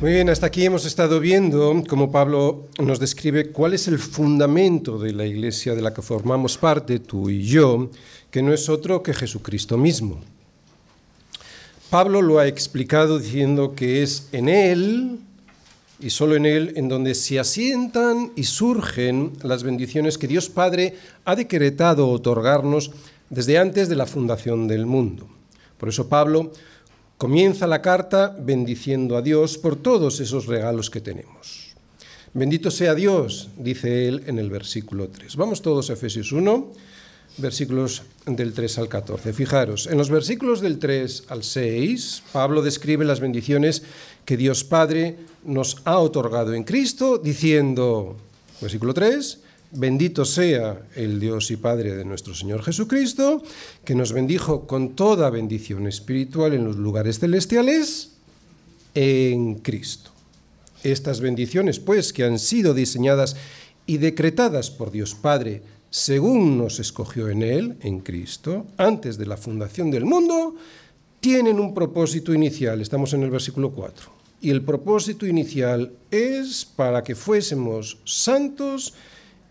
Muy bien, hasta aquí hemos estado viendo cómo Pablo nos describe cuál es el fundamento de la iglesia de la que formamos parte, tú y yo, que no es otro que Jesucristo mismo. Pablo lo ha explicado diciendo que es en Él, y solo en Él, en donde se asientan y surgen las bendiciones que Dios Padre ha decretado otorgarnos desde antes de la fundación del mundo. Por eso Pablo Comienza la carta bendiciendo a Dios por todos esos regalos que tenemos. Bendito sea Dios, dice él en el versículo 3. Vamos todos a Efesios 1, versículos del 3 al 14. Fijaros, en los versículos del 3 al 6, Pablo describe las bendiciones que Dios Padre nos ha otorgado en Cristo, diciendo, versículo 3, Bendito sea el Dios y Padre de nuestro Señor Jesucristo, que nos bendijo con toda bendición espiritual en los lugares celestiales en Cristo. Estas bendiciones, pues, que han sido diseñadas y decretadas por Dios Padre, según nos escogió en Él, en Cristo, antes de la fundación del mundo, tienen un propósito inicial. Estamos en el versículo 4. Y el propósito inicial es para que fuésemos santos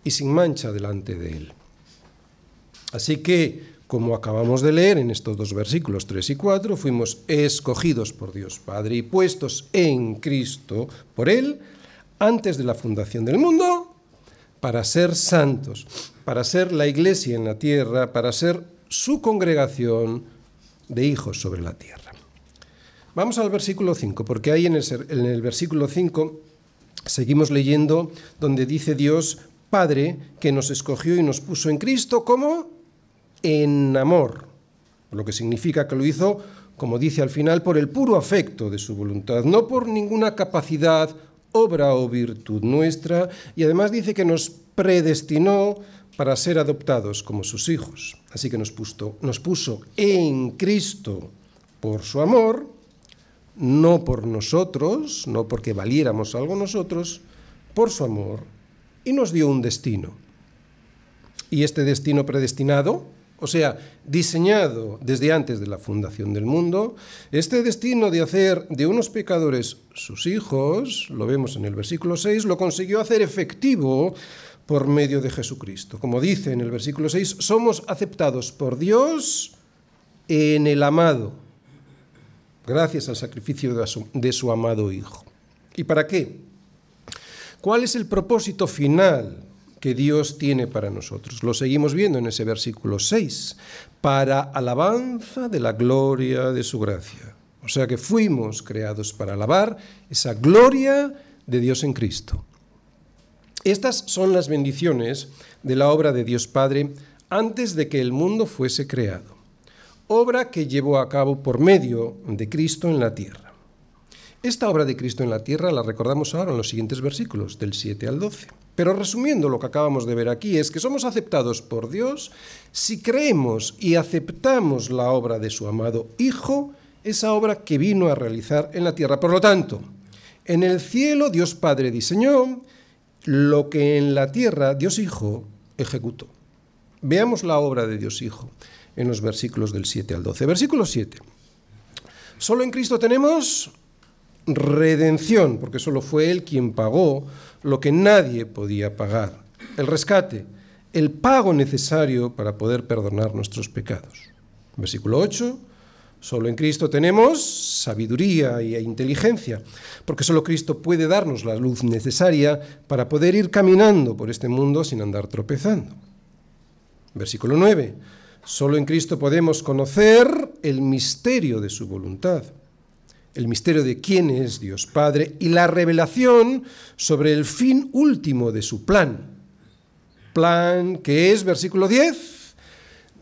y sin mancha delante de Él. Así que, como acabamos de leer en estos dos versículos 3 y 4, fuimos escogidos por Dios Padre y puestos en Cristo por Él antes de la fundación del mundo para ser santos, para ser la iglesia en la tierra, para ser su congregación de hijos sobre la tierra. Vamos al versículo 5, porque ahí en el, en el versículo 5 seguimos leyendo donde dice Dios, Padre que nos escogió y nos puso en Cristo como en amor, lo que significa que lo hizo, como dice al final, por el puro afecto de su voluntad, no por ninguna capacidad, obra o virtud nuestra, y además dice que nos predestinó para ser adoptados como sus hijos. Así que nos puso, nos puso en Cristo por su amor, no por nosotros, no porque valiéramos algo nosotros, por su amor y nos dio un destino. Y este destino predestinado, o sea, diseñado desde antes de la fundación del mundo, este destino de hacer de unos pecadores sus hijos, lo vemos en el versículo 6, lo consiguió hacer efectivo por medio de Jesucristo. Como dice en el versículo 6, somos aceptados por Dios en el amado, gracias al sacrificio de su, de su amado Hijo. ¿Y para qué? ¿Cuál es el propósito final que Dios tiene para nosotros? Lo seguimos viendo en ese versículo 6, para alabanza de la gloria de su gracia. O sea que fuimos creados para alabar esa gloria de Dios en Cristo. Estas son las bendiciones de la obra de Dios Padre antes de que el mundo fuese creado, obra que llevó a cabo por medio de Cristo en la tierra. Esta obra de Cristo en la tierra la recordamos ahora en los siguientes versículos, del 7 al 12. Pero resumiendo lo que acabamos de ver aquí, es que somos aceptados por Dios si creemos y aceptamos la obra de su amado Hijo, esa obra que vino a realizar en la tierra. Por lo tanto, en el cielo Dios Padre diseñó lo que en la tierra Dios Hijo ejecutó. Veamos la obra de Dios Hijo en los versículos del 7 al 12. Versículo 7. Solo en Cristo tenemos redención, porque solo fue Él quien pagó lo que nadie podía pagar, el rescate, el pago necesario para poder perdonar nuestros pecados. Versículo 8, solo en Cristo tenemos sabiduría e inteligencia, porque solo Cristo puede darnos la luz necesaria para poder ir caminando por este mundo sin andar tropezando. Versículo 9, solo en Cristo podemos conocer el misterio de su voluntad el misterio de quién es Dios Padre y la revelación sobre el fin último de su plan. Plan que es, versículo 10,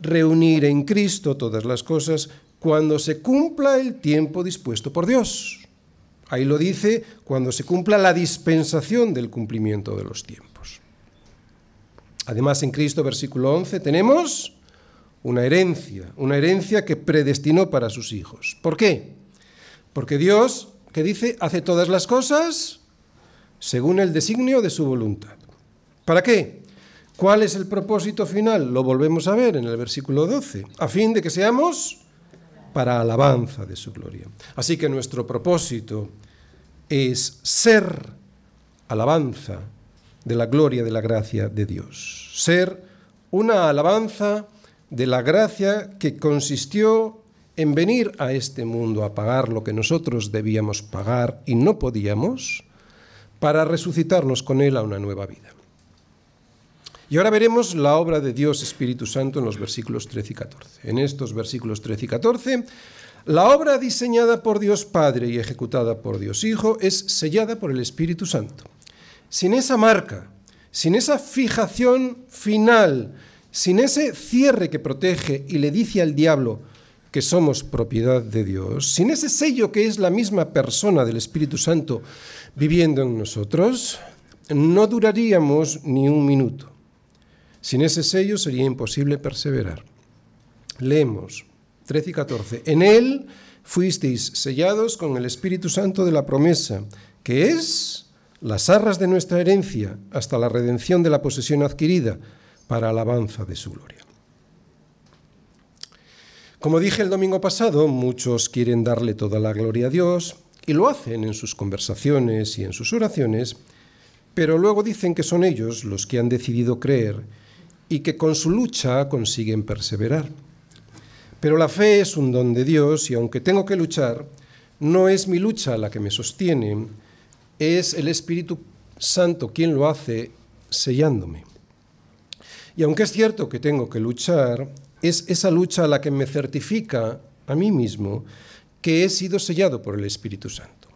reunir en Cristo todas las cosas cuando se cumpla el tiempo dispuesto por Dios. Ahí lo dice, cuando se cumpla la dispensación del cumplimiento de los tiempos. Además, en Cristo, versículo 11, tenemos una herencia, una herencia que predestinó para sus hijos. ¿Por qué? Porque Dios, que dice, hace todas las cosas según el designio de su voluntad. ¿Para qué? ¿Cuál es el propósito final? Lo volvemos a ver en el versículo 12. A fin de que seamos para alabanza de su gloria. Así que nuestro propósito es ser alabanza de la gloria de la gracia de Dios. Ser una alabanza de la gracia que consistió en venir a este mundo a pagar lo que nosotros debíamos pagar y no podíamos, para resucitarnos con Él a una nueva vida. Y ahora veremos la obra de Dios Espíritu Santo en los versículos 13 y 14. En estos versículos 13 y 14, la obra diseñada por Dios Padre y ejecutada por Dios Hijo es sellada por el Espíritu Santo. Sin esa marca, sin esa fijación final, sin ese cierre que protege y le dice al diablo que somos propiedad de Dios, sin ese sello que es la misma persona del Espíritu Santo viviendo en nosotros, no duraríamos ni un minuto. Sin ese sello sería imposible perseverar. Leemos 13 y 14. En él fuisteis sellados con el Espíritu Santo de la promesa, que es las arras de nuestra herencia hasta la redención de la posesión adquirida para alabanza de su gloria. Como dije el domingo pasado, muchos quieren darle toda la gloria a Dios y lo hacen en sus conversaciones y en sus oraciones, pero luego dicen que son ellos los que han decidido creer y que con su lucha consiguen perseverar. Pero la fe es un don de Dios y aunque tengo que luchar, no es mi lucha la que me sostiene, es el Espíritu Santo quien lo hace sellándome. Y aunque es cierto que tengo que luchar, es esa lucha la que me certifica a mí mismo que he sido sellado por el Espíritu Santo.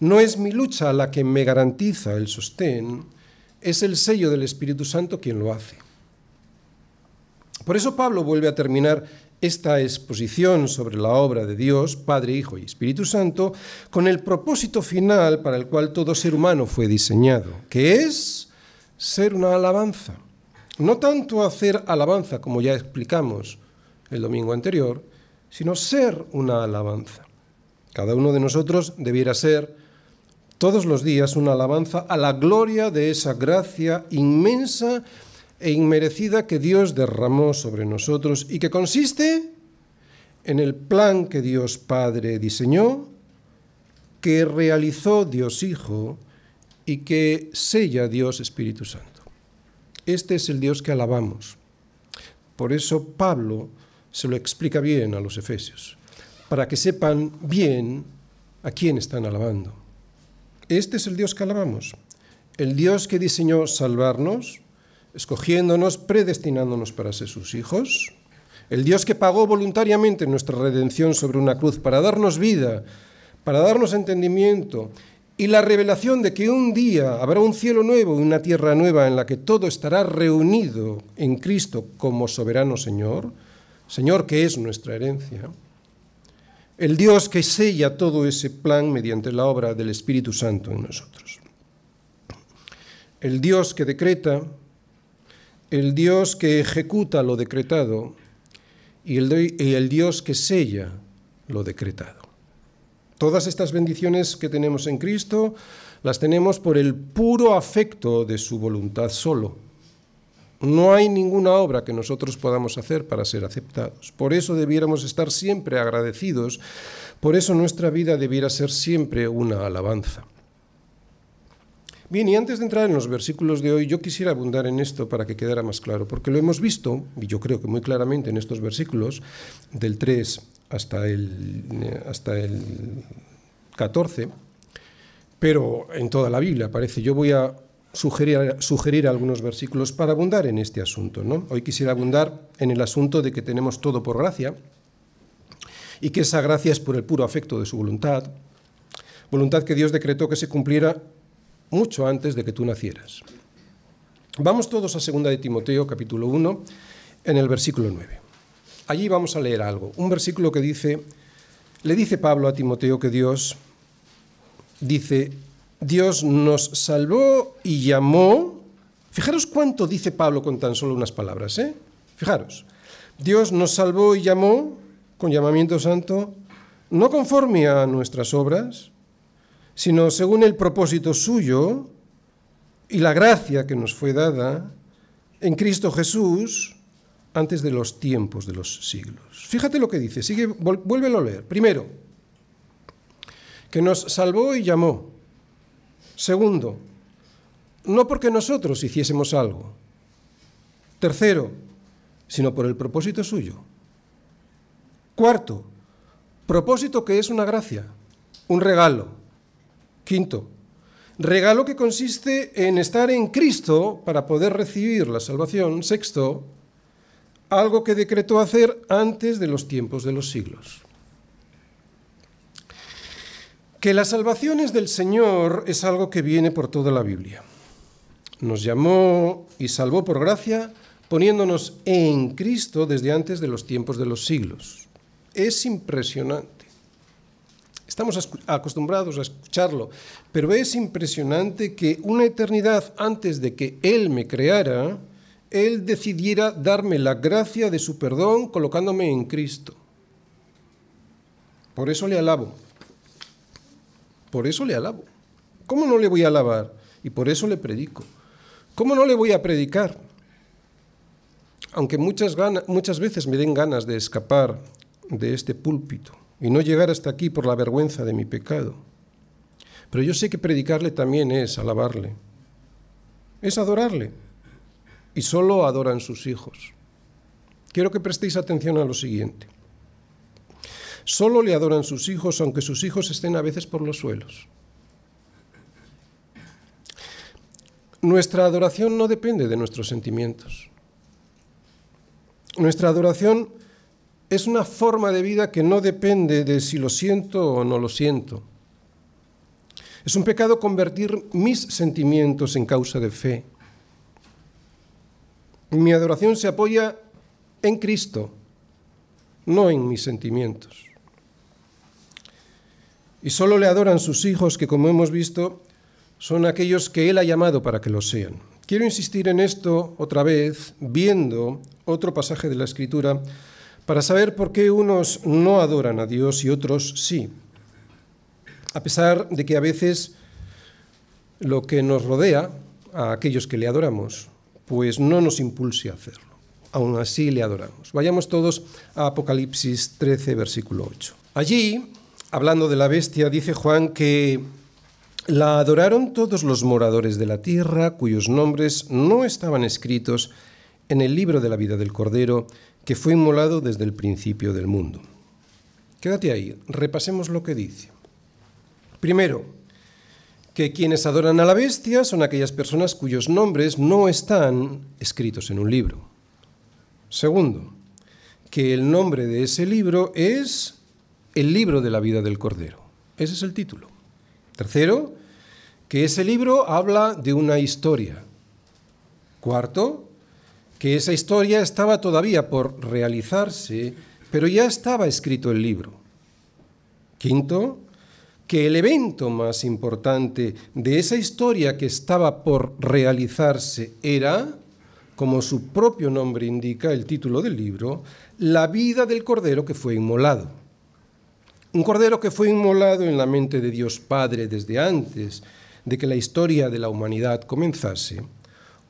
No es mi lucha la que me garantiza el sostén, es el sello del Espíritu Santo quien lo hace. Por eso Pablo vuelve a terminar esta exposición sobre la obra de Dios, Padre, Hijo y Espíritu Santo, con el propósito final para el cual todo ser humano fue diseñado, que es ser una alabanza. No tanto hacer alabanza, como ya explicamos el domingo anterior, sino ser una alabanza. Cada uno de nosotros debiera ser todos los días una alabanza a la gloria de esa gracia inmensa e inmerecida que Dios derramó sobre nosotros y que consiste en el plan que Dios Padre diseñó, que realizó Dios Hijo y que sella Dios Espíritu Santo. Este es el Dios que alabamos. Por eso Pablo se lo explica bien a los efesios, para que sepan bien a quién están alabando. Este es el Dios que alabamos, el Dios que diseñó salvarnos, escogiéndonos, predestinándonos para ser sus hijos, el Dios que pagó voluntariamente nuestra redención sobre una cruz para darnos vida, para darnos entendimiento y la revelación de que un día habrá un cielo nuevo y una tierra nueva en la que todo estará reunido en Cristo como soberano Señor, Señor que es nuestra herencia, el Dios que sella todo ese plan mediante la obra del Espíritu Santo en nosotros. El Dios que decreta, el Dios que ejecuta lo decretado y el, Dios que sella lo decretado. Todas estas bendiciones que tenemos en Cristo las tenemos por el puro afecto de su voluntad solo. No hay ninguna obra que nosotros podamos hacer para ser aceptados. Por eso debiéramos estar siempre agradecidos, por eso nuestra vida debiera ser siempre una alabanza. Bien, y antes de entrar en los versículos de hoy, yo quisiera abundar en esto para que quedara más claro, porque lo hemos visto, y yo creo que muy claramente en estos versículos, del 3 hasta el, hasta el 14, pero en toda la Biblia parece. Yo voy a sugerir, sugerir algunos versículos para abundar en este asunto. ¿no? Hoy quisiera abundar en el asunto de que tenemos todo por gracia y que esa gracia es por el puro afecto de su voluntad, voluntad que Dios decretó que se cumpliera mucho antes de que tú nacieras. Vamos todos a 2 de Timoteo, capítulo 1, en el versículo 9. Allí vamos a leer algo, un versículo que dice, le dice Pablo a Timoteo que Dios dice, Dios nos salvó y llamó. Fijaros cuánto dice Pablo con tan solo unas palabras, ¿eh? Fijaros, Dios nos salvó y llamó con llamamiento santo, no conforme a nuestras obras, sino según el propósito suyo y la gracia que nos fue dada en Cristo Jesús antes de los tiempos de los siglos. Fíjate lo que dice, sigue, vuélvelo a leer. Primero, que nos salvó y llamó. Segundo, no porque nosotros hiciésemos algo. Tercero, sino por el propósito suyo. Cuarto, propósito que es una gracia, un regalo. Quinto, regalo que consiste en estar en Cristo para poder recibir la salvación. Sexto, algo que decretó hacer antes de los tiempos de los siglos. Que la salvación es del Señor es algo que viene por toda la Biblia. Nos llamó y salvó por gracia poniéndonos en Cristo desde antes de los tiempos de los siglos. Es impresionante. Estamos acostumbrados a escucharlo, pero es impresionante que una eternidad antes de que Él me creara, Él decidiera darme la gracia de su perdón colocándome en Cristo. Por eso le alabo. Por eso le alabo. ¿Cómo no le voy a alabar? Y por eso le predico. ¿Cómo no le voy a predicar? Aunque muchas, muchas veces me den ganas de escapar de este púlpito y no llegar hasta aquí por la vergüenza de mi pecado. Pero yo sé que predicarle también es alabarle, es adorarle. Y solo adoran sus hijos. Quiero que prestéis atención a lo siguiente. Solo le adoran sus hijos, aunque sus hijos estén a veces por los suelos. Nuestra adoración no depende de nuestros sentimientos. Nuestra adoración es una forma de vida que no depende de si lo siento o no lo siento. Es un pecado convertir mis sentimientos en causa de fe. Mi adoración se apoya en Cristo, no en mis sentimientos y solo le adoran sus hijos que, como hemos visto, son aquellos que Él ha llamado para que lo sean. Quiero insistir en esto otra vez, viendo otro pasaje de la Escritura, para saber por qué unos no adoran a Dios y otros sí. A pesar de que a veces lo que nos rodea, a aquellos que le adoramos, pues no nos impulse a hacerlo. Aún así le adoramos. Vayamos todos a Apocalipsis 13, versículo 8. Allí hablando de la bestia, dice Juan que la adoraron todos los moradores de la tierra cuyos nombres no estaban escritos en el libro de la vida del Cordero que fue inmolado desde el principio del mundo. Quédate ahí, repasemos lo que dice. Primero, que quienes adoran a la bestia son aquellas personas cuyos nombres no están escritos en un libro. Segundo, que el nombre de ese libro es el libro de la vida del Cordero. Ese es el título. Tercero, que ese libro habla de una historia. Cuarto, que esa historia estaba todavía por realizarse, pero ya estaba escrito el libro. Quinto, que el evento más importante de esa historia que estaba por realizarse era, como su propio nombre indica el título del libro, la vida del Cordero que fue inmolado. Un cordero que fue inmolado en la mente de Dios Padre desde antes de que la historia de la humanidad comenzase.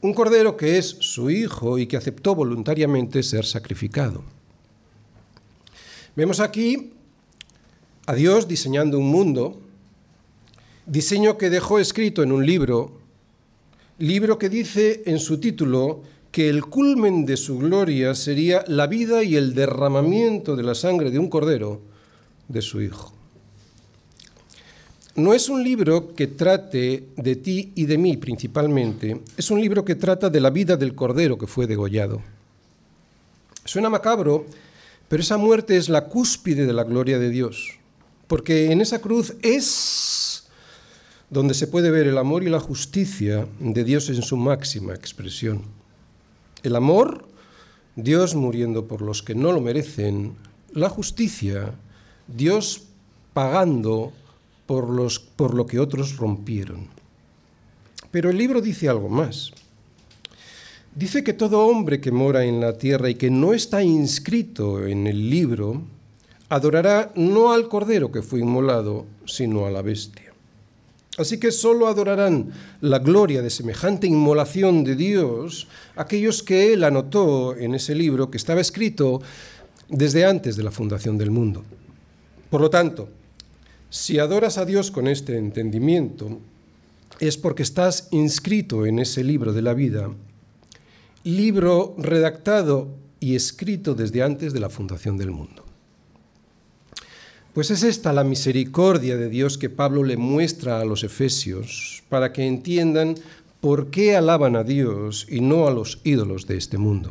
Un cordero que es su hijo y que aceptó voluntariamente ser sacrificado. Vemos aquí a Dios diseñando un mundo, diseño que dejó escrito en un libro, libro que dice en su título que el culmen de su gloria sería la vida y el derramamiento de la sangre de un cordero de su Hijo. No es un libro que trate de ti y de mí principalmente, es un libro que trata de la vida del Cordero que fue degollado. Suena macabro, pero esa muerte es la cúspide de la gloria de Dios, porque en esa cruz es donde se puede ver el amor y la justicia de Dios en su máxima expresión. El amor, Dios muriendo por los que no lo merecen, la justicia, Dios pagando por, los, por lo que otros rompieron. Pero el libro dice algo más. Dice que todo hombre que mora en la tierra y que no está inscrito en el libro, adorará no al cordero que fue inmolado, sino a la bestia. Así que solo adorarán la gloria de semejante inmolación de Dios aquellos que Él anotó en ese libro que estaba escrito desde antes de la fundación del mundo. Por lo tanto, si adoras a Dios con este entendimiento, es porque estás inscrito en ese libro de la vida, libro redactado y escrito desde antes de la fundación del mundo. Pues es esta la misericordia de Dios que Pablo le muestra a los efesios para que entiendan por qué alaban a Dios y no a los ídolos de este mundo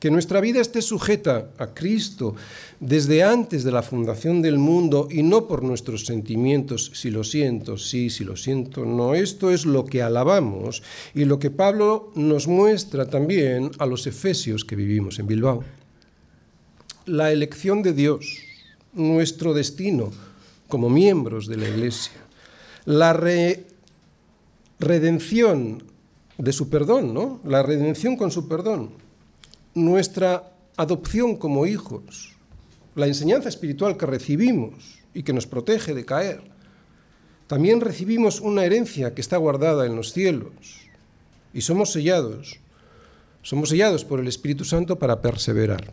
que nuestra vida esté sujeta a Cristo desde antes de la fundación del mundo y no por nuestros sentimientos, si lo siento, sí, si lo siento, no. Esto es lo que alabamos y lo que Pablo nos muestra también a los efesios que vivimos en Bilbao. La elección de Dios, nuestro destino como miembros de la Iglesia, la redención de su perdón, ¿no? La redención con su perdón nuestra adopción como hijos, la enseñanza espiritual que recibimos y que nos protege de caer. También recibimos una herencia que está guardada en los cielos y somos sellados. Somos sellados por el Espíritu Santo para perseverar.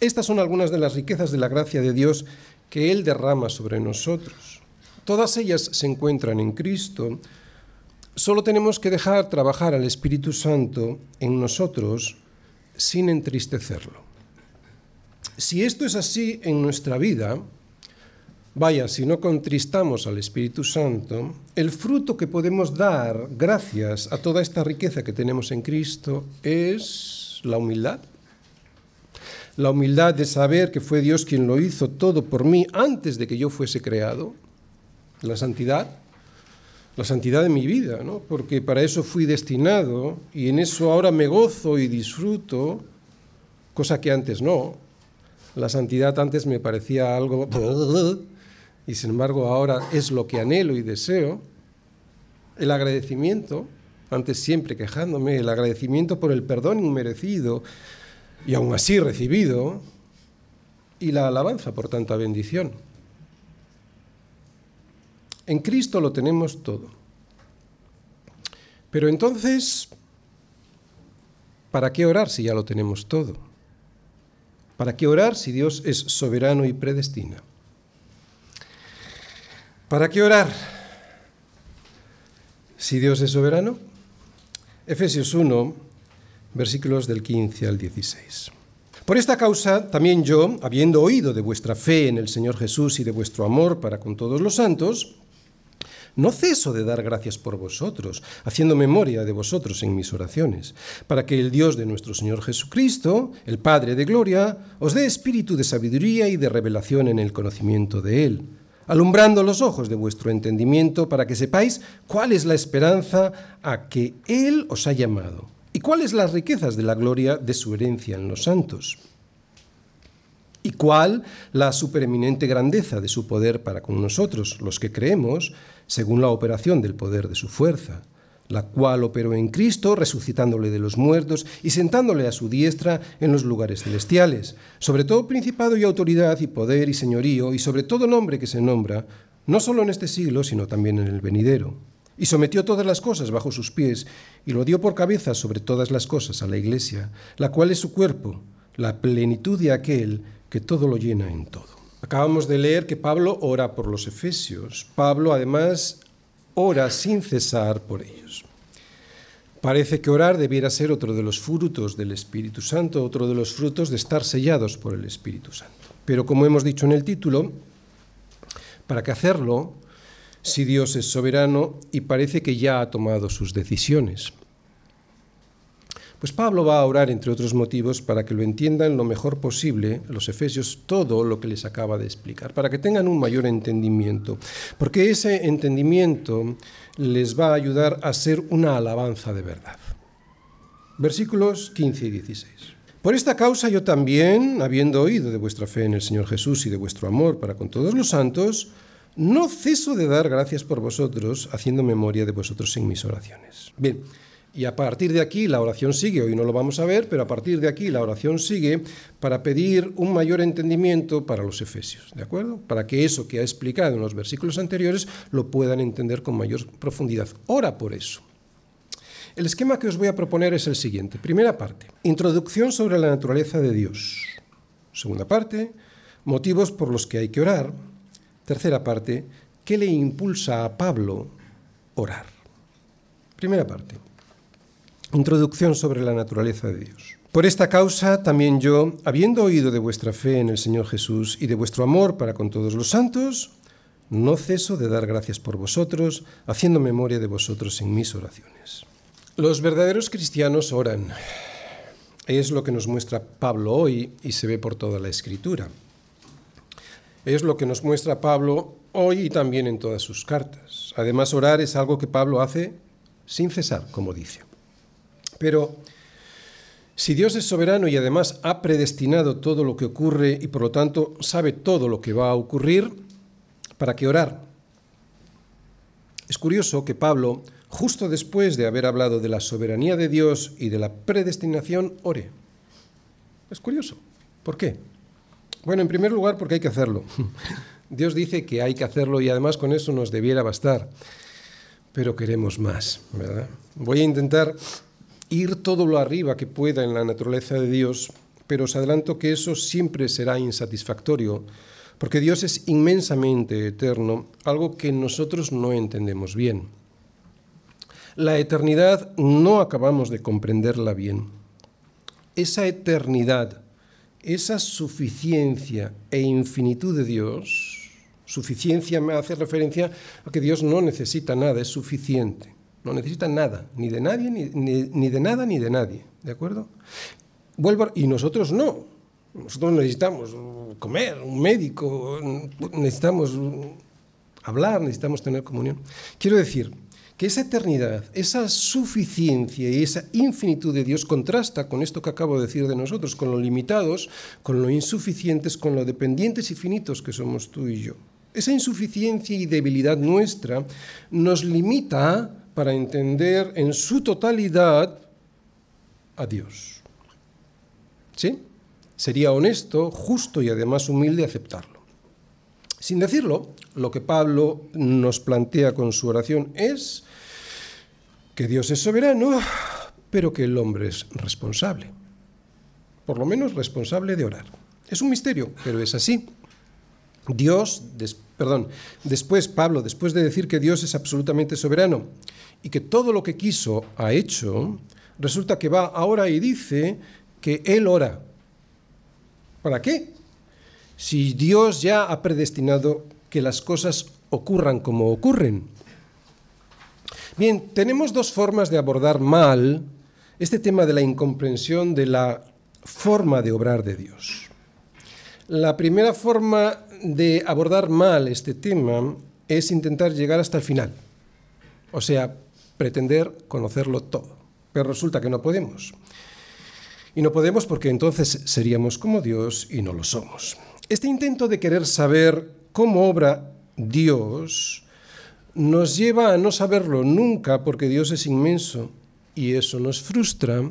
Estas son algunas de las riquezas de la gracia de Dios que Él derrama sobre nosotros. Todas ellas se encuentran en Cristo. Solo tenemos que dejar trabajar al Espíritu Santo en nosotros sin entristecerlo. Si esto es así en nuestra vida, vaya, si no contristamos al Espíritu Santo, el fruto que podemos dar gracias a toda esta riqueza que tenemos en Cristo es la humildad. La humildad de saber que fue Dios quien lo hizo todo por mí antes de que yo fuese creado. La santidad, la santidad de mi vida, ¿no? porque para eso fui destinado y en eso ahora me gozo y disfruto, cosa que antes no. La santidad antes me parecía algo y sin embargo ahora es lo que anhelo y deseo. El agradecimiento, antes siempre quejándome, el agradecimiento por el perdón inmerecido y aún así recibido, y la alabanza por tanta bendición. En Cristo lo tenemos todo. Pero entonces, ¿para qué orar si ya lo tenemos todo? ¿Para qué orar si Dios es soberano y predestina? ¿Para qué orar si Dios es soberano? Efesios 1, versículos del 15 al 16. Por esta causa, también yo, habiendo oído de vuestra fe en el Señor Jesús y de vuestro amor para con todos los santos, no ceso de dar gracias por vosotros, haciendo memoria de vosotros en mis oraciones, para que el Dios de nuestro Señor Jesucristo, el Padre de Gloria, os dé espíritu de sabiduría y de revelación en el conocimiento de Él, alumbrando los ojos de vuestro entendimiento para que sepáis cuál es la esperanza a que Él os ha llamado y cuáles las riquezas de la gloria de su herencia en los santos y cuál la supereminente grandeza de su poder para con nosotros, los que creemos, según la operación del poder de su fuerza, la cual operó en Cristo, resucitándole de los muertos y sentándole a su diestra en los lugares celestiales, sobre todo principado y autoridad y poder y señorío, y sobre todo nombre que se nombra, no solo en este siglo, sino también en el venidero. Y sometió todas las cosas bajo sus pies, y lo dio por cabeza sobre todas las cosas a la Iglesia, la cual es su cuerpo, la plenitud de aquel que todo lo llena en todo. Acabamos de leer que Pablo ora por los efesios. Pablo además ora sin cesar por ellos. Parece que orar debiera ser otro de los frutos del Espíritu Santo, otro de los frutos de estar sellados por el Espíritu Santo. Pero como hemos dicho en el título, ¿para qué hacerlo si Dios es soberano y parece que ya ha tomado sus decisiones? Pues Pablo va a orar, entre otros motivos, para que lo entiendan lo mejor posible los efesios todo lo que les acaba de explicar, para que tengan un mayor entendimiento, porque ese entendimiento les va a ayudar a ser una alabanza de verdad. Versículos 15 y 16. Por esta causa yo también, habiendo oído de vuestra fe en el Señor Jesús y de vuestro amor para con todos los santos, no ceso de dar gracias por vosotros, haciendo memoria de vosotros en mis oraciones. Bien, y a partir de aquí la oración sigue, hoy no lo vamos a ver, pero a partir de aquí la oración sigue para pedir un mayor entendimiento para los efesios, ¿de acuerdo? Para que eso que ha explicado en los versículos anteriores lo puedan entender con mayor profundidad. Ora por eso. El esquema que os voy a proponer es el siguiente. Primera parte, introducción sobre la naturaleza de Dios. Segunda parte, motivos por los que hay que orar. Tercera parte, ¿qué le impulsa a Pablo orar? Primera parte. Introducción sobre la naturaleza de Dios. Por esta causa también yo, habiendo oído de vuestra fe en el Señor Jesús y de vuestro amor para con todos los santos, no ceso de dar gracias por vosotros, haciendo memoria de vosotros en mis oraciones. Los verdaderos cristianos oran. Es lo que nos muestra Pablo hoy y se ve por toda la escritura. Es lo que nos muestra Pablo hoy y también en todas sus cartas. Además, orar es algo que Pablo hace sin cesar, como dice. Pero si Dios es soberano y además ha predestinado todo lo que ocurre y por lo tanto sabe todo lo que va a ocurrir, ¿para qué orar? Es curioso que Pablo, justo después de haber hablado de la soberanía de Dios y de la predestinación, ore. Es curioso. ¿Por qué? Bueno, en primer lugar porque hay que hacerlo. Dios dice que hay que hacerlo y además con eso nos debiera bastar. Pero queremos más, ¿verdad? Voy a intentar ir todo lo arriba que pueda en la naturaleza de Dios, pero os adelanto que eso siempre será insatisfactorio, porque Dios es inmensamente eterno, algo que nosotros no entendemos bien. La eternidad no acabamos de comprenderla bien. Esa eternidad, esa suficiencia e infinitud de Dios, suficiencia me hace referencia a que Dios no necesita nada, es suficiente. No necesita nada, ni de nadie, ni, de nada, ni de nadie. ¿De acuerdo? Vuelvo, y nosotros no. Nosotros necesitamos comer, un médico, necesitamos hablar, necesitamos tener comunión. Quiero decir que esa eternidad, esa suficiencia y esa infinitud de Dios contrasta con esto que acabo de decir de nosotros, con lo limitados, con lo insuficientes, con lo dependientes y finitos que somos tú y yo. Esa insuficiencia y debilidad nuestra nos limita para entender en su totalidad a Dios. ¿Sí? Sería honesto, justo y además humilde aceptarlo. Sin decirlo, lo que Pablo nos plantea con su oración es que Dios es soberano, pero que el hombre es responsable. Por lo menos responsable de orar. Es un misterio, pero es así. Dios, perdón, después Pablo, después de decir que Dios es absolutamente soberano y que todo lo que quiso ha hecho, resulta que va ahora y dice que Él ora. ¿Para qué? Si Dios ya ha predestinado que las cosas ocurran como ocurren. Bien, tenemos dos formas de abordar mal este tema de la incomprensión de la forma de obrar de Dios. La primera forma de abordar mal este tema es intentar llegar hasta el final. O sea, pretender conocerlo todo. Pero resulta que no podemos. Y no podemos porque entonces seríamos como Dios y no lo somos. Este intento de querer saber cómo obra Dios nos lleva a no saberlo nunca porque Dios es inmenso y eso nos frustra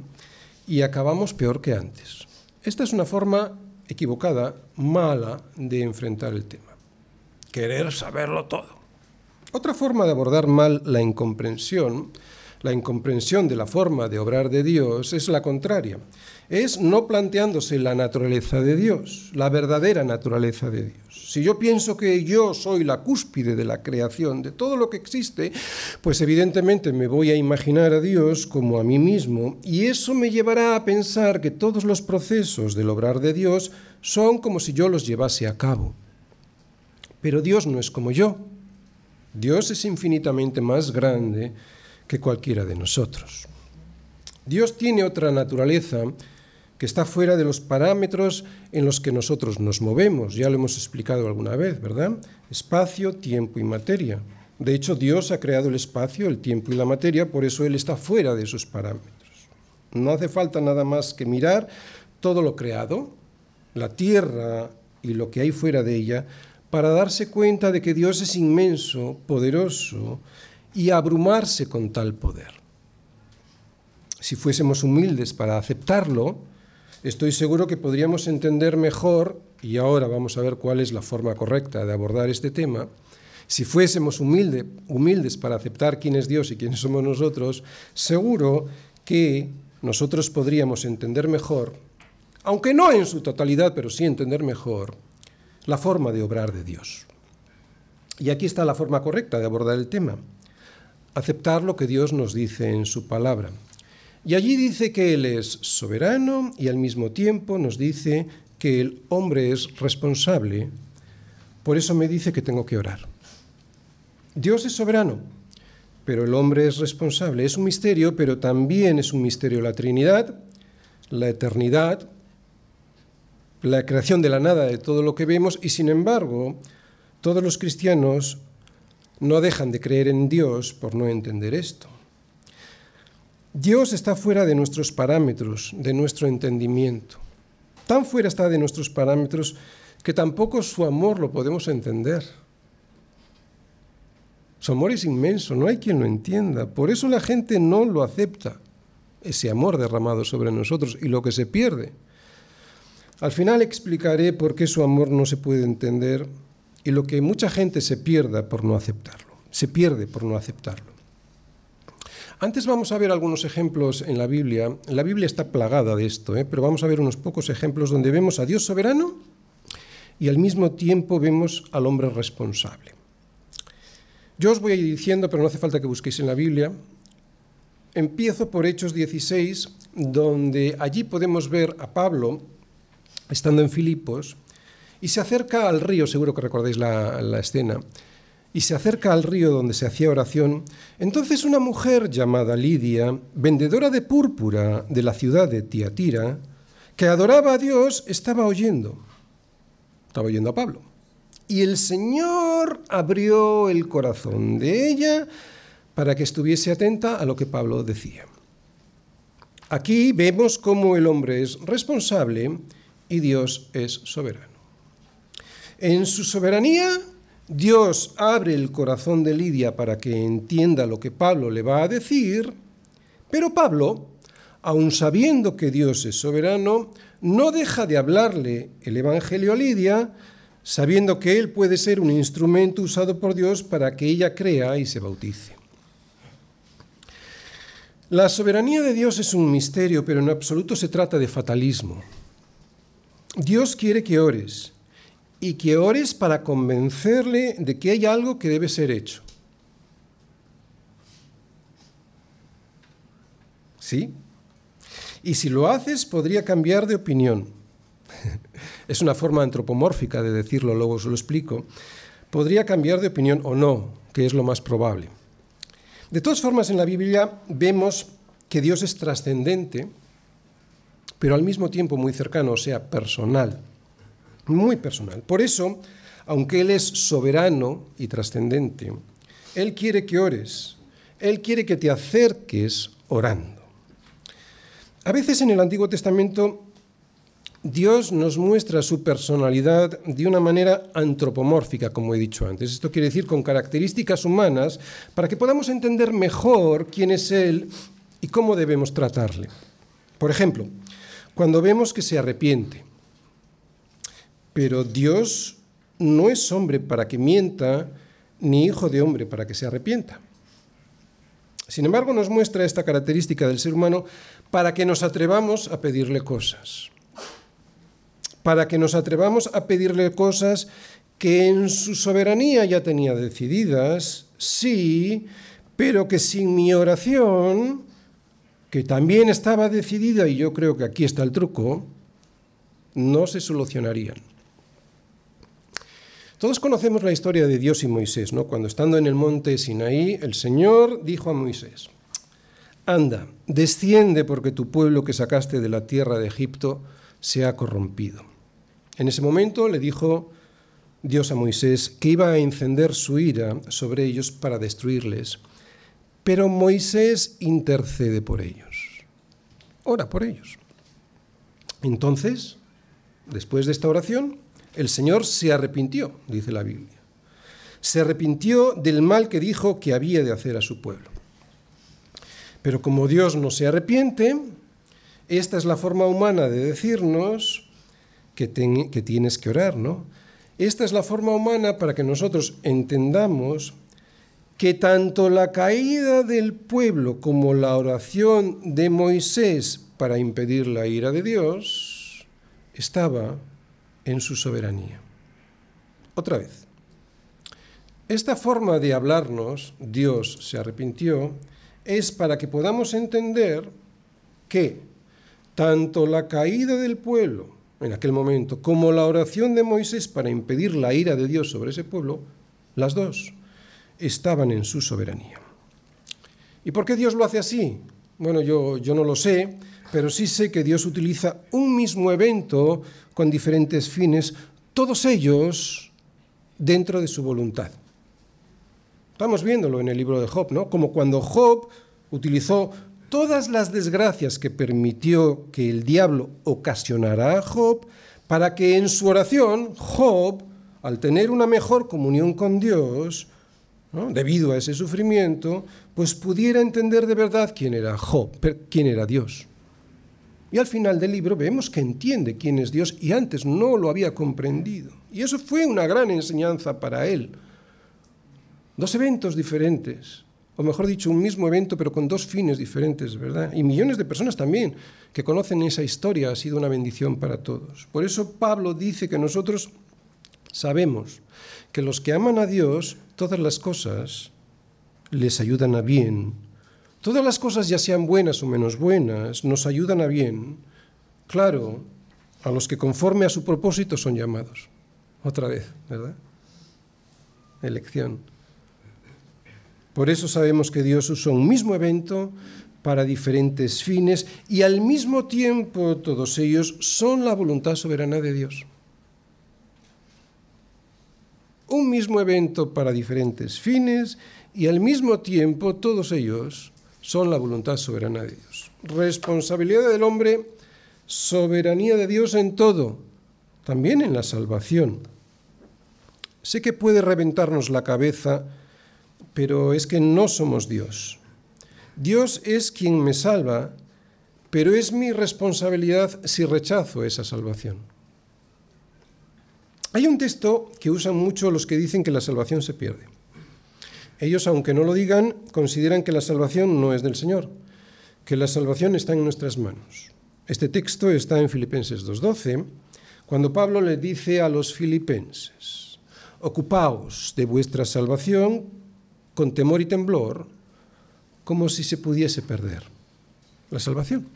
y acabamos peor que antes. Esta es una forma equivocada, mala, de enfrentar el tema. Querer saberlo todo. Otra forma de abordar mal la incomprensión, la incomprensión de la forma de obrar de Dios, es la contraria. Es no planteándose la naturaleza de Dios, la verdadera naturaleza de Dios. Si yo pienso que yo soy la cúspide de la creación, de todo lo que existe, pues evidentemente me voy a imaginar a Dios como a mí mismo y eso me llevará a pensar que todos los procesos del obrar de Dios son como si yo los llevase a cabo. Pero Dios no es como yo. Dios es infinitamente más grande que cualquiera de nosotros. Dios tiene otra naturaleza que está fuera de los parámetros en los que nosotros nos movemos. Ya lo hemos explicado alguna vez, ¿verdad? Espacio, tiempo y materia. De hecho, Dios ha creado el espacio, el tiempo y la materia, por eso Él está fuera de esos parámetros. No hace falta nada más que mirar todo lo creado, la tierra y lo que hay fuera de ella, para darse cuenta de que Dios es inmenso, poderoso, y abrumarse con tal poder. Si fuésemos humildes para aceptarlo, estoy seguro que podríamos entender mejor, y ahora vamos a ver cuál es la forma correcta de abordar este tema, si fuésemos humilde, humildes para aceptar quién es Dios y quiénes somos nosotros, seguro que nosotros podríamos entender mejor, aunque no en su totalidad, pero sí entender mejor, la forma de obrar de Dios. Y aquí está la forma correcta de abordar el tema. aceptar lo que Dios nos dice en su palabra. Y allí dice que Él es soberano y al mismo tiempo nos dice que el hombre es responsable. Por eso me dice que tengo que orar. Dios es soberano, pero el hombre es responsable. Es un misterio, pero también es un misterio la Trinidad, la eternidad, la creación de la nada de todo lo que vemos y sin embargo todos los cristianos no dejan de creer en Dios por no entender esto. Dios está fuera de nuestros parámetros, de nuestro entendimiento. Tan fuera está de nuestros parámetros que tampoco su amor lo podemos entender. Su amor es inmenso, no hay quien lo entienda. Por eso la gente no lo acepta, ese amor derramado sobre nosotros y lo que se pierde. Al final explicaré por qué su amor no se puede entender y lo que mucha gente se pierda por no aceptarlo. Se pierde por no aceptarlo. Antes vamos a ver algunos ejemplos en la Biblia. La Biblia está plagada de esto, ¿eh? pero vamos a ver unos pocos ejemplos donde vemos a Dios soberano y al mismo tiempo vemos al hombre responsable. Yo os voy a ir diciendo, pero no hace falta que busquéis en la Biblia. Empiezo por Hechos 16, donde allí podemos ver a Pablo estando en Filipos, y se acerca al río, seguro que recordáis la, la, escena, y se acerca al río donde se hacía oración. Entonces una mujer llamada Lidia, vendedora de púrpura de la ciudad de Tiatira, que adoraba a Dios, estaba oyendo. Estaba oyendo a Pablo. Y el Señor abrió el corazón de ella para que estuviese atenta a lo que Pablo decía. Aquí vemos cómo el hombre es responsable y Dios es soberano. En su soberanía, Dios abre el corazón de Lidia para que entienda lo que Pablo le va a decir, pero Pablo, aun sabiendo que Dios es soberano, no deja de hablarle el Evangelio a Lidia, sabiendo que él puede ser un instrumento usado por Dios para que ella crea y se bautice. La soberanía de Dios es un misterio, pero en absoluto se trata de fatalismo. Dios quiere que ores y que ores para convencerle de que hay algo que debe ser hecho. ¿Sí? Y si lo haces, podría cambiar de opinión. es una forma antropomórfica de decirlo, luego os lo explico. Podría cambiar de opinión o no, que es lo más probable. De todas formas, en la Biblia vemos que Dios es trascendente, pero al mismo tiempo muy cercano, o sea, personal, muy personal. Por eso, aunque Él es soberano y trascendente, Él quiere que ores, Él quiere que te acerques orando. A veces en el Antiguo Testamento Dios nos muestra su personalidad de una manera antropomórfica, como he dicho antes. Esto quiere decir con características humanas para que podamos entender mejor quién es Él y cómo debemos tratarle. Por ejemplo, cuando vemos que se arrepiente. Pero Dios no es hombre para que mienta, ni hijo de hombre para que se arrepienta. Sin embargo, nos muestra esta característica del ser humano para que nos atrevamos a pedirle cosas. Para que nos atrevamos a pedirle cosas que en su soberanía ya tenía decididas, sí, pero que sin mi oración que también estaba decidida, y yo creo que aquí está el truco, no se solucionarían. Todos conocemos la historia de Dios y Moisés, ¿no? Cuando estando en el monte Sinaí, el Señor dijo a Moisés, Anda, desciende porque tu pueblo que sacaste de la tierra de Egipto se ha corrompido. En ese momento le dijo Dios a Moisés que iba a encender su ira sobre ellos para destruirles pero Moisés intercede por ellos. Ora por ellos. Entonces, después de esta oración, el Señor se arrepintió, dice la Biblia. Se arrepintió del mal que dijo que había de hacer a su pueblo. Pero como Dios no se arrepiente, esta es la forma humana de decirnos que, que tienes que orar, ¿no? Esta es la forma humana para que nosotros entendamos que tanto la caída del pueblo como la oración de Moisés para impedir la ira de Dios estaba en su soberanía. Otra vez, Esta forma de hablarnos, Dios se arrepintió, es para que podamos entender que tanto la caída del pueblo en aquel momento como la oración de Moisés para impedir la ira de Dios sobre ese pueblo, las dos estaban en su soberanía. ¿Y por qué Dios lo hace así? Bueno, yo, yo no lo sé, pero sí sé que Dios utiliza un mismo evento con diferentes fines, todos ellos dentro de su voluntad. Estamos viéndolo en el libro de Job, ¿no? Como cuando Job utilizó todas las desgracias que permitió que el diablo ocasionara a Job para que en su oración Job, al tener una mejor comunión con Dios, debido a ese sufrimiento, pues pudiera entender de verdad quién era Job, quién era Dios. Y al final del libro vemos que entiende quién es Dios y antes no lo había comprendido. Y eso fue una gran enseñanza para él. Dos eventos diferentes, o mejor dicho, un mismo evento pero con dos fines diferentes, ¿verdad? Y millones de personas también que conocen esa historia ha sido una bendición para todos. Por eso Pablo dice que nosotros sabemos que los que aman a Dios, todas las cosas les ayudan a bien. Todas las cosas, ya sean buenas o menos buenas, nos ayudan a bien. Claro, a los que conforme a su propósito son llamados. Otra vez, ¿verdad? Elección. Por eso sabemos que Dios usa un mismo evento para diferentes fines y al mismo tiempo todos ellos son la voluntad soberana de Dios un mismo evento para diferentes fines y al mismo tiempo todos ellos son la voluntad soberana de Dios. Responsabilidad del hombre, soberanía de Dios en todo, también en la salvación. Sé que puede reventarnos la cabeza, pero es que no somos Dios. Dios es quien me salva, pero es mi responsabilidad si rechazo esa salvación. Hay un texto que usan mucho los que dicen que la salvación se pierde. Ellos, aunque no lo digan, consideran que la salvación no es del Señor, que la salvación está en nuestras manos. Este texto está en Filipenses 2.12, cuando Pablo le dice a los filipenses, ocupaos de vuestra salvación con temor y temblor, como si se pudiese perder la salvación.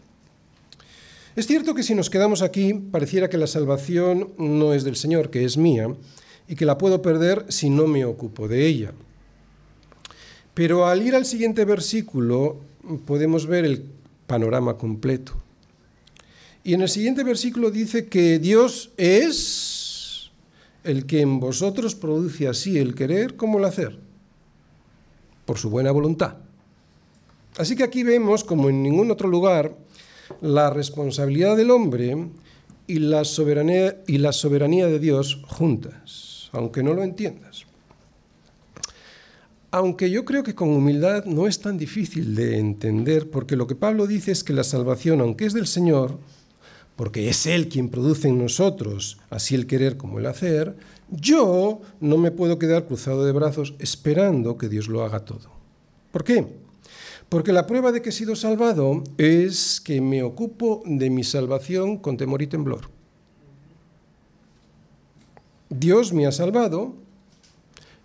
Es cierto que si nos quedamos aquí, pareciera que la salvación no es del Señor, que es mía, y que la puedo perder si no me ocupo de ella. Pero al ir al siguiente versículo podemos ver el panorama completo. Y en el siguiente versículo dice que Dios es el que en vosotros produce así el querer como el hacer, por su buena voluntad. Así que aquí vemos, como en ningún otro lugar, la responsabilidad del hombre y la soberanía, y la soberanía de Dios juntas, aunque no lo entiendas. Aunque yo creo que con humildad no es tan difícil de entender, porque lo que Pablo dice es que la salvación, aunque es del Señor, porque es Él quien produce en nosotros así el querer como el hacer, yo no me puedo quedar cruzado de brazos esperando que Dios lo haga todo. ¿Por qué? Porque la prueba de que he sido salvado es que me ocupo de mi salvación con temor y temblor. Dios me ha salvado,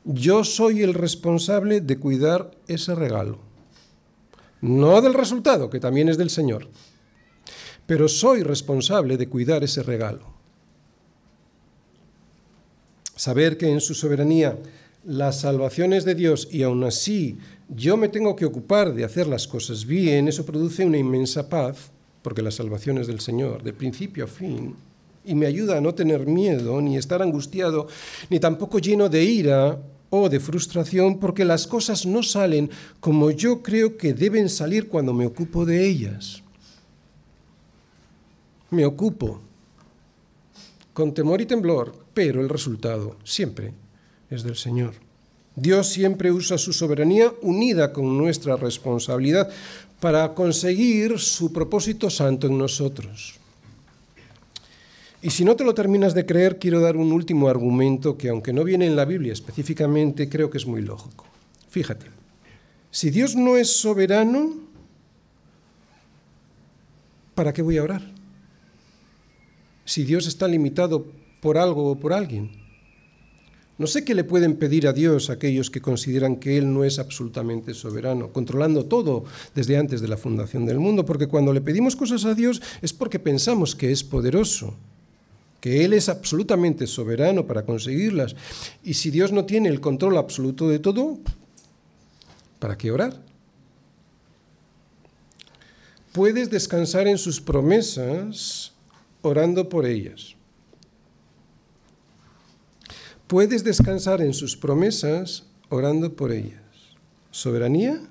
yo soy el responsable de cuidar ese regalo. No del resultado, que también es del Señor, pero soy responsable de cuidar ese regalo. Saber que en su soberanía la salvación es de Dios y aún así yo me tengo que ocupar de hacer las cosas bien, eso produce una inmensa paz, porque la salvación es del Señor, de principio a fin, y me ayuda a no tener miedo, ni estar angustiado, ni tampoco lleno de ira o de frustración, porque las cosas no salen como yo creo que deben salir cuando me ocupo de ellas. Me ocupo con temor y temblor, pero el resultado siempre es del Señor. Dios siempre usa su soberanía unida con nuestra responsabilidad para conseguir su propósito santo en nosotros. Y si no te lo terminas de creer, quiero dar un último argumento que, aunque no viene en la Biblia específicamente, creo que es muy lógico. Fíjate, si Dios no es soberano, ¿para qué voy a orar? Si Dios está limitado por algo o por alguien. No sé qué le pueden pedir a Dios aquellos que consideran que Él no es absolutamente soberano, controlando todo desde antes de la fundación del mundo, porque cuando le pedimos cosas a Dios es porque pensamos que es poderoso, que Él es absolutamente soberano para conseguirlas. Y si Dios no tiene el control absoluto de todo, ¿para qué orar? Puedes descansar en sus promesas orando por ellas. Puedes descansar en sus promesas orando por ellas. Soberanía,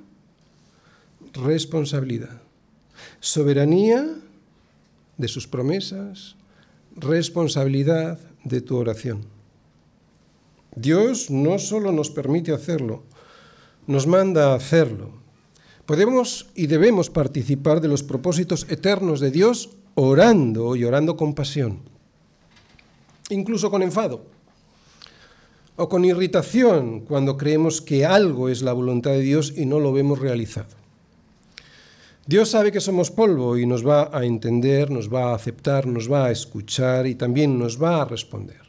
responsabilidad. Soberanía de sus promesas, responsabilidad de tu oración. Dios no solo nos permite hacerlo, nos manda a hacerlo. Podemos y debemos participar de los propósitos eternos de Dios orando y orando con pasión, incluso con enfado o con irritación cuando creemos que algo es la voluntad de Dios y no lo vemos realizado. Dios sabe que somos polvo y nos va a entender, nos va a aceptar, nos va a escuchar y también nos va a responder.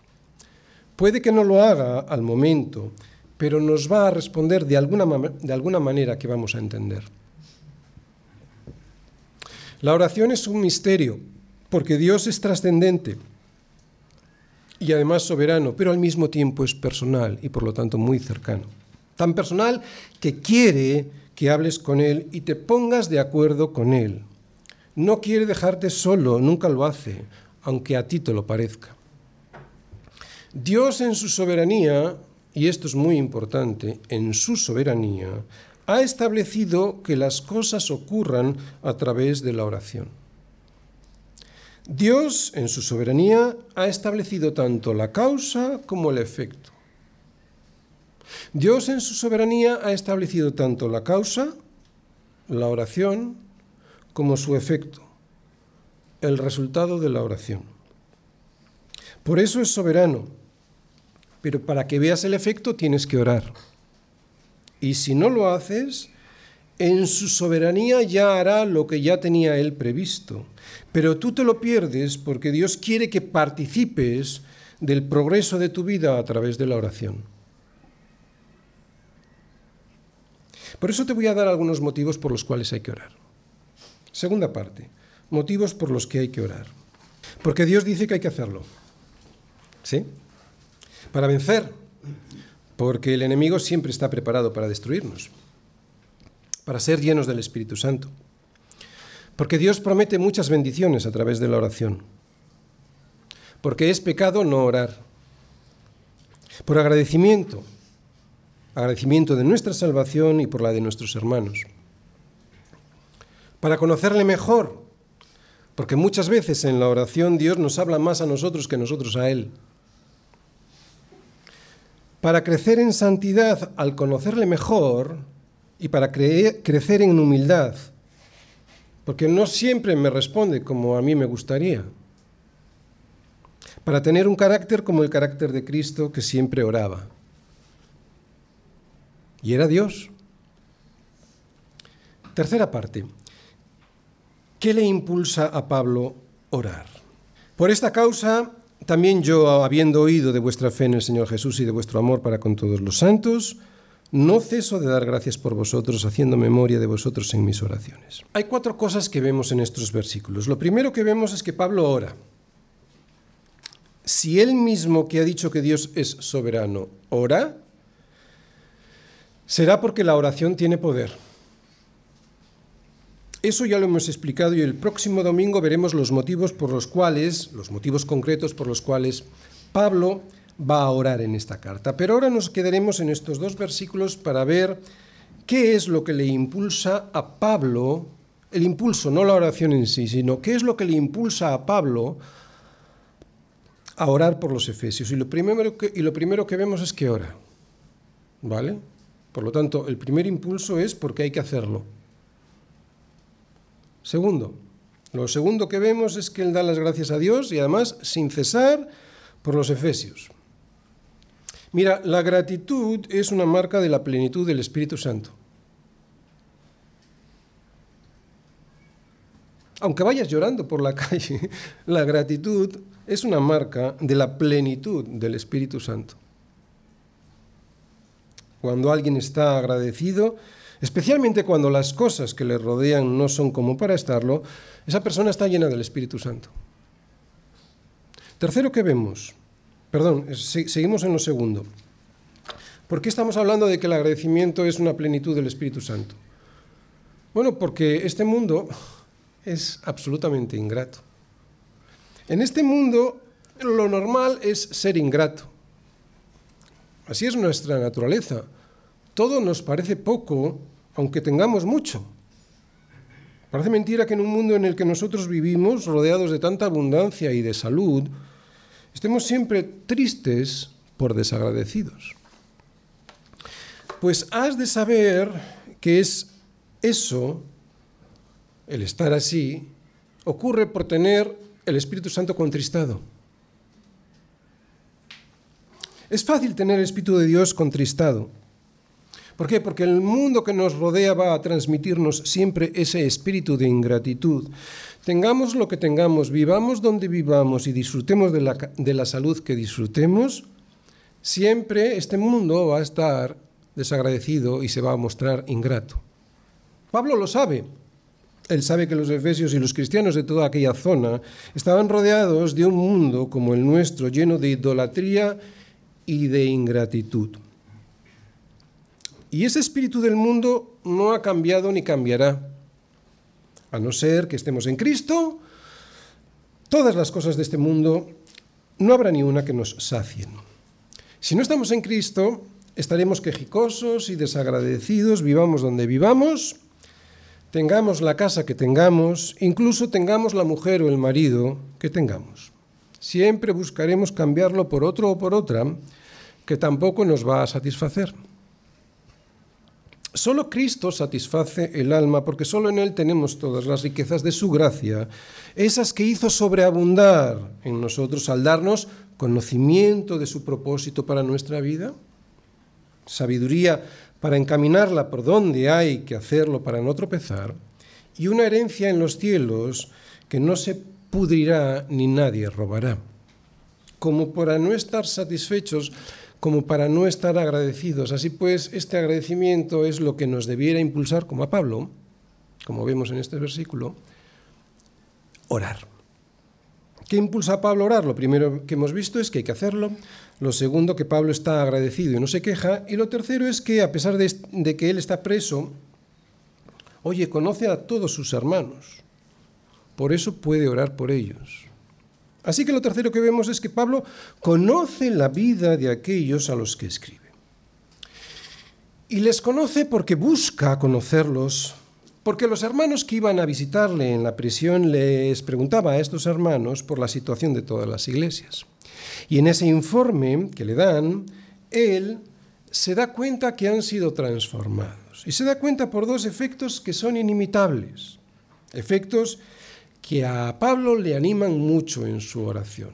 Puede que no lo haga al momento, pero nos va a responder de alguna, de alguna manera que vamos a entender. La oración es un misterio, porque Dios es trascendente y además soberano, pero al mismo tiempo es personal y por lo tanto muy cercano. Tan personal que quiere que hables con Él y te pongas de acuerdo con Él. No quiere dejarte solo, nunca lo hace, aunque a ti te lo parezca. Dios en su soberanía, y esto es muy importante, en su soberanía, ha establecido que las cosas ocurran a través de la oración. Dios, en su soberanía, ha establecido tanto la causa como el efecto. Dios, en su soberanía, ha establecido tanto la causa, la oración, como su efecto, el resultado de la oración. Por eso es soberano, pero para que veas el efecto tienes que orar. Y si no lo haces, en su soberanía ya hará lo que ya tenía él previsto. Pero tú te lo pierdes porque Dios quiere que participes del progreso de tu vida a través de la oración. Por eso te voy a dar algunos motivos por los cuales hay que orar. Segunda parte, motivos por los que hay que orar. Porque Dios dice que hay que hacerlo. ¿Sí? Para vencer. Porque el enemigo siempre está preparado para destruirnos para ser llenos del Espíritu Santo. Porque Dios promete muchas bendiciones a través de la oración. Porque es pecado no orar. Por agradecimiento, agradecimiento de nuestra salvación y por la de nuestros hermanos. Para conocerle mejor, porque muchas veces en la oración Dios nos habla más a nosotros que nosotros a Él. Para crecer en santidad al conocerle mejor, y para crecer en humildad, porque no siempre me responde como a mí me gustaría, para tener un carácter como el carácter de Cristo que siempre oraba. Y era Dios. Tercera parte. ¿Qué le impulsa a Pablo orar? Por esta causa, también yo, habiendo oído de vuestra fe en el Señor Jesús y de vuestro amor para con todos los santos, no ceso de dar gracias por vosotros, haciendo memoria de vosotros en mis oraciones. Hay cuatro cosas que vemos en estos versículos. Lo primero que vemos es que Pablo ora. Si él mismo que ha dicho que Dios es soberano ora, será porque la oración tiene poder. Eso ya lo hemos explicado y el próximo domingo veremos los motivos por los cuales, los motivos concretos por los cuales Pablo va a orar en esta carta. Pero ahora nos quedaremos en estos dos versículos para ver qué es lo que le impulsa a Pablo, el impulso, no la oración en sí, sino qué es lo que le impulsa a Pablo a orar por los efesios. Y lo primero que, y lo primero que vemos es que ora. ¿Vale? Por lo tanto, el primer impulso es porque hay que hacerlo. Segundo, lo segundo que vemos es que él da las gracias a Dios y además sin cesar por los efesios. Mira, la gratitud es una marca de la plenitud del Espíritu Santo. Aunque vayas llorando por la calle, la gratitud es una marca de la plenitud del Espíritu Santo. Cuando alguien está agradecido, especialmente cuando las cosas que le rodean no son como para estarlo, esa persona está llena del Espíritu Santo. Tercero que vemos, perdón, seguimos en lo segundo. ¿Por qué estamos hablando de que el agradecimiento es una plenitud del Espíritu Santo? Bueno, porque este mundo es absolutamente ingrato. En este mundo lo normal es ser ingrato. Así es nuestra naturaleza. Todo nos parece poco, aunque tengamos mucho. Parece mentira que en un mundo en el que nosotros vivimos, rodeados de tanta abundancia y de salud, estemos siempre tristes por desagradecidos. Pues has de saber que es eso, el estar así, ocurre por tener el Espíritu Santo contristado. Es fácil tener el Espíritu de Dios contristado. ¿Por qué? Porque el mundo que nos rodea va a transmitirnos siempre ese espíritu de ingratitud. Tengamos lo que tengamos, vivamos donde vivamos y disfrutemos de la, de la salud que disfrutemos, siempre este mundo va a estar desagradecido y se va a mostrar ingrato. Pablo lo sabe. Él sabe que los efesios y los cristianos de toda aquella zona estaban rodeados de un mundo como el nuestro, lleno de idolatría y de ingratitud. Y ese espíritu del mundo no ha cambiado ni cambiará. A no ser que estemos en Cristo, todas las cosas de este mundo no habrá ni una que nos sacien. Si no estamos en Cristo, estaremos quejicosos y desagradecidos, vivamos donde vivamos, tengamos la casa que tengamos, incluso tengamos la mujer o el marido que tengamos. Siempre buscaremos cambiarlo por otro o por otra que tampoco nos va a satisfacer. Solo Cristo satisface el alma porque solo en Él tenemos todas las riquezas de su gracia, esas que hizo sobreabundar en nosotros al darnos conocimiento de su propósito para nuestra vida, sabiduría para encaminarla por donde hay que hacerlo para no tropezar, y una herencia en los cielos que no se pudrirá ni nadie robará. Como para no estar satisfechos, como para no estar agradecidos. Así pues, este agradecimiento es lo que nos debiera impulsar, como a Pablo, como vemos en este versículo, orar. ¿Qué impulsa a Pablo a orar? Lo primero que hemos visto es que hay que hacerlo. Lo segundo, que Pablo está agradecido y no se queja. Y lo tercero es que, a pesar de, de que él está preso, oye, conoce a todos sus hermanos. Por eso puede orar por ellos. Así que lo tercero que vemos es que Pablo conoce la vida de aquellos a los que escribe. Y les conoce porque busca conocerlos, porque los hermanos que iban a visitarle en la prisión les preguntaba a estos hermanos por la situación de todas las iglesias. Y en ese informe que le dan, él se da cuenta que han sido transformados. Y se da cuenta por dos efectos que son inimitables. Efectos que a Pablo le animan mucho en su oración.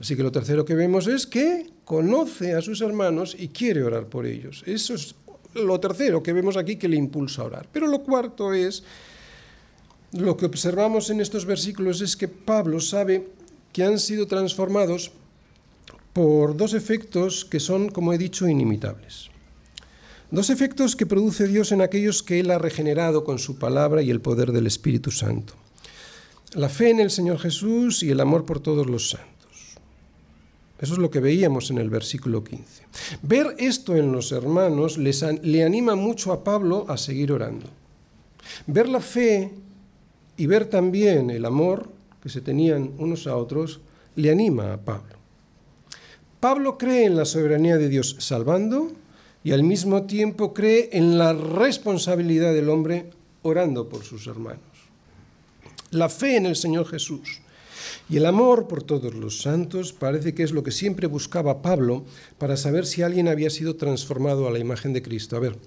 Así que lo tercero que vemos es que conoce a sus hermanos y quiere orar por ellos. Eso es lo tercero que vemos aquí que le impulsa a orar. Pero lo cuarto es, lo que observamos en estos versículos es que Pablo sabe que han sido transformados por dos efectos que son, como he dicho, inimitables. Dos efectos que produce Dios en aquellos que Él ha regenerado con su palabra y el poder del Espíritu Santo la fe en el Señor Jesús y el amor por todos los santos. Eso es lo que veíamos en el versículo 15. Ver esto en los hermanos les, le anima mucho a Pablo a seguir orando. Ver la fe y ver también el amor que se tenían unos a otros le anima a Pablo. Pablo cree en la soberanía de Dios salvando y al mismo tiempo cree en la responsabilidad del hombre orando por sus hermanos la fe en el Señor Jesús. Y el amor por todos los santos parece que es lo que siempre buscaba Pablo para saber si alguien había sido transformado a la imagen de Cristo. A ver,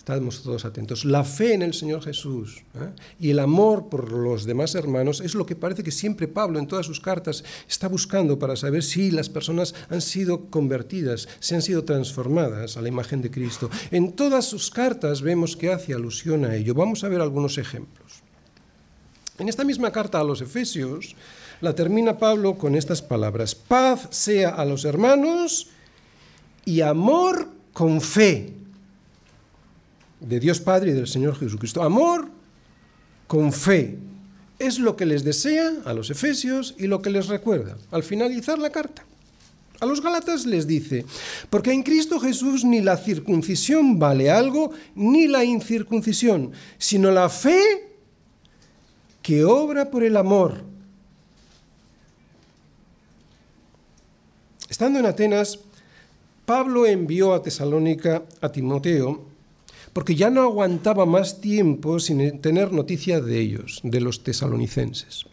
estamos todos atentos. La fe en el Señor Jesús ¿eh? y el amor por los demás hermanos es lo que parece que siempre Pablo en todas sus cartas está buscando para saber si las personas han sido convertidas, se han sido transformadas a la imagen de Cristo. En todas sus cartas vemos que hace alusión a ello. Vamos a ver algunos ejemplos. En esta misma carta a los Efesios la termina Pablo con estas palabras, paz sea a los hermanos y amor con fe de Dios Padre y del Señor Jesucristo. Amor con fe. Es lo que les desea a los efesios y lo que les recuerda al finalizar la carta. A los Galatas les dice, porque en Cristo Jesús ni la circuncisión vale algo, ni la incircuncisión, sino la fe que obra por el amor. Estando en Atenas, Pablo envió a Tesalónica a Timoteo porque ya no aguantaba más tiempo sin tener noticia de ellos, de los tesalonicenses.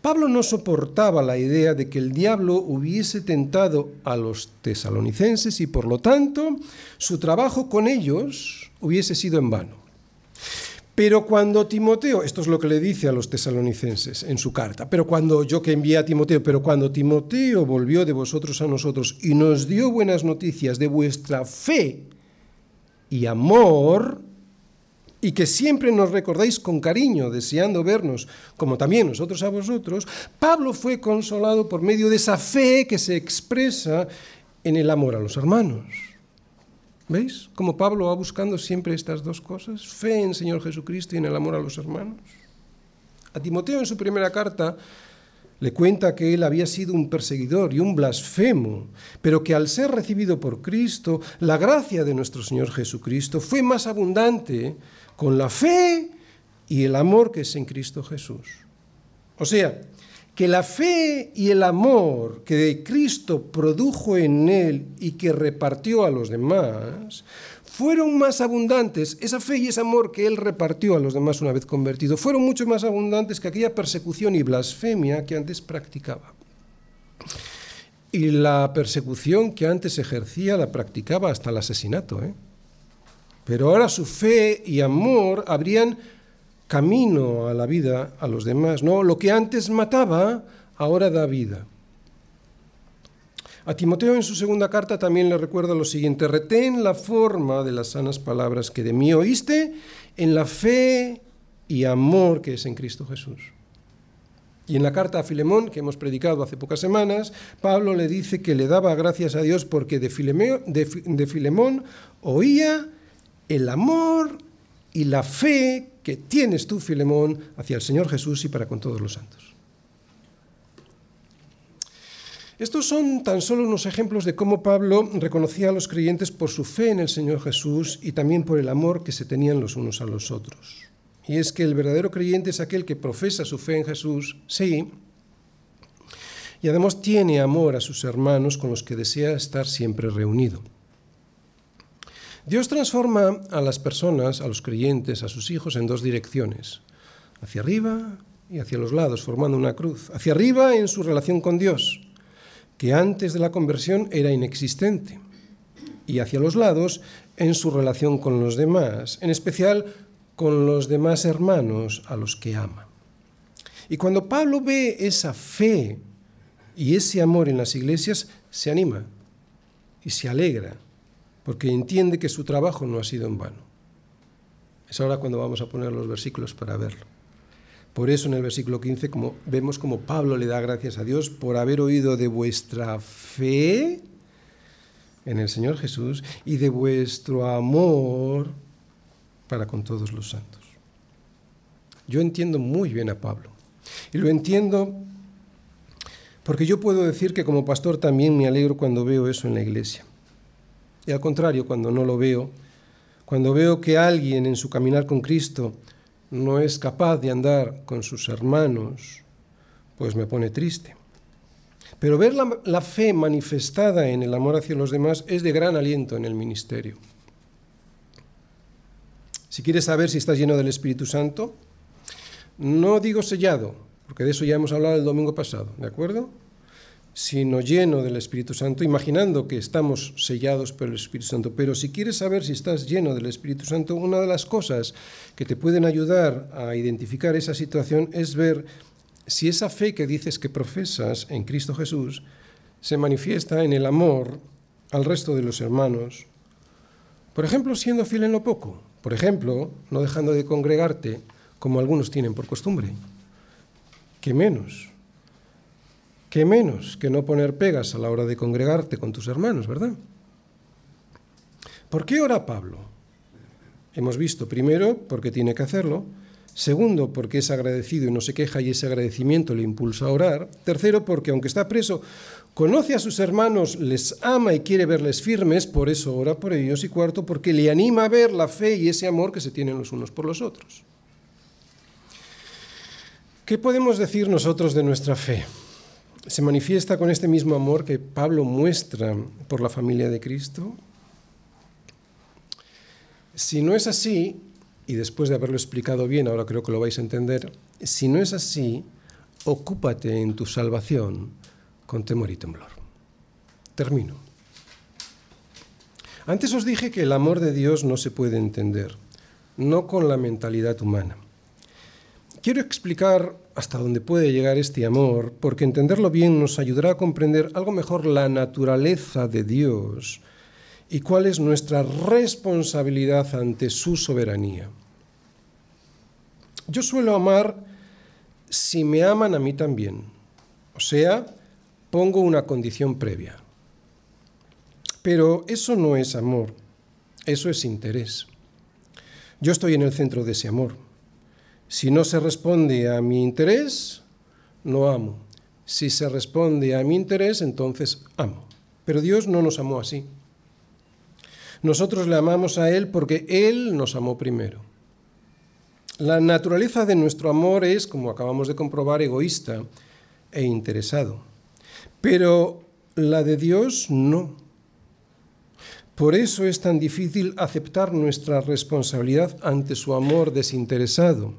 Pablo no soportaba la idea de que el diablo hubiese tentado a los tesalonicenses y por lo tanto su trabajo con ellos hubiese sido en vano. Pero cuando Timoteo, esto es lo que le dice a los tesalonicenses en su carta, pero cuando yo que envié a Timoteo, pero cuando Timoteo volvió de vosotros a nosotros y nos dio buenas noticias de vuestra fe y amor, y que siempre nos recordáis con cariño, deseando vernos, como también nosotros a vosotros, Pablo fue consolado por medio de esa fe que se expresa en el amor a los hermanos. ¿Veis cómo Pablo va buscando siempre estas dos cosas? Fe en Señor Jesucristo y en el amor a los hermanos. A Timoteo en su primera carta le cuenta que él había sido un perseguidor y un blasfemo, pero que al ser recibido por Cristo, la gracia de nuestro Señor Jesucristo fue más abundante con la fe y el amor que es en Cristo Jesús. O sea, que la fe y el amor que Cristo produjo en él y que repartió a los demás, fueron más abundantes, esa fe y ese amor que él repartió a los demás una vez convertido, fueron mucho más abundantes que aquella persecución y blasfemia que antes practicaba. Y la persecución que antes ejercía la practicaba hasta el asesinato. ¿eh? Pero ahora su fe y amor abrían camino a la vida a los demás. No, lo que antes mataba, ahora da vida. A Timoteo en su segunda carta también le recuerda lo siguiente, retén la forma de las sanas palabras que de mí oíste en la fe y amor que es en Cristo Jesús. Y en la carta a Filemón, que hemos predicado hace pocas semanas, Pablo le dice que le daba gracias a Dios porque de, de Filemón oía el amor y la fe que tienes tú, Filemón, hacia el Señor Jesús y para con todos los santos. Estos son tan solo unos ejemplos de cómo Pablo reconocía a los creyentes por su fe en el Señor Jesús y también por el amor que se tenían los unos a los otros. Y es que el verdadero creyente es aquel que profesa su fe en Jesús, sí, y además tiene amor a sus hermanos con los que desea estar siempre reunido. Dios transforma a las personas, a los creyentes, a sus hijos en dos direcciones, hacia arriba y hacia los lados, formando una cruz. Hacia arriba en su relación con Dios, que antes de la conversión era inexistente, y hacia los lados en su relación con los demás, en especial con los demás hermanos a los que ama. Y cuando Pablo ve esa fe y ese amor en las iglesias, se anima y se alegra porque entiende que su trabajo no ha sido en vano. Es ahora cuando vamos a poner los versículos para verlo. Por eso en el versículo 15 como, vemos como Pablo le da gracias a Dios por haber oído de vuestra fe en el Señor Jesús y de vuestro amor para con todos los santos. Yo entiendo muy bien a Pablo y lo entiendo porque yo puedo decir que como pastor también me alegro cuando veo eso en la iglesia. Y al contrario, cuando no lo veo, cuando veo que alguien en su caminar con Cristo no es capaz de andar con sus hermanos, pues me pone triste. Pero ver la, fe manifestada en el amor hacia los demás es de gran aliento en el ministerio. Si quieres saber si estás lleno del Espíritu Santo, no digo sellado, porque de eso ya hemos hablado el domingo pasado, ¿de acuerdo? Sino lleno del Espíritu Santo, imaginando que estamos sellados por el Espíritu Santo. Pero si quieres saber si estás lleno del Espíritu Santo, una de las cosas que te pueden ayudar a identificar esa situación es ver si esa fe que dices que profesas en Cristo Jesús se manifiesta en el amor al resto de los hermanos. Por ejemplo, siendo fiel en lo poco. Por ejemplo, no dejando de congregarte como algunos tienen por costumbre. Que menos ¿Qué menos que no poner pegas a la hora de congregarte con tus hermanos, verdad? ¿Por qué ora Pablo? Hemos visto, primero, porque tiene que hacerlo, Segundo, porque es agradecido y no se queja y ese agradecimiento le impulsa a orar. Tercero, porque aunque está preso, conoce a sus hermanos, les ama y quiere verles firmes, por eso ora por ellos. Y cuarto, porque le anima a ver la fe y ese amor que se tienen los unos por los otros. ¿Qué podemos decir nosotros de nuestra fe? ¿Se manifiesta con este mismo amor que Pablo muestra por la familia de Cristo? Si no es así, y después de haberlo explicado bien, ahora creo que lo vais a entender, si no es así, ocúpate en tu salvación con temor y temblor. Termino. Antes os dije que el amor de Dios no se puede entender, no con la mentalidad humana. Quiero explicar hasta dónde puede llegar este amor, porque entenderlo bien nos ayudará a comprender algo mejor la naturaleza de Dios y cuál es nuestra responsabilidad ante su soberanía. Yo suelo amar si me aman a mí también, o sea, pongo una condición previa. Pero eso no es amor, eso es interés. Yo estoy en el centro de ese amor. Si no se responde a mi interés, no amo. Si se responde a mi interés, entonces amo. Pero Dios no nos amó así. Nosotros le amamos a Él porque Él nos amó primero. La naturaleza de nuestro amor es, como acabamos de comprobar, egoísta e interesado. Pero la de Dios no. Por eso es tan difícil aceptar nuestra responsabilidad ante su amor desinteresado.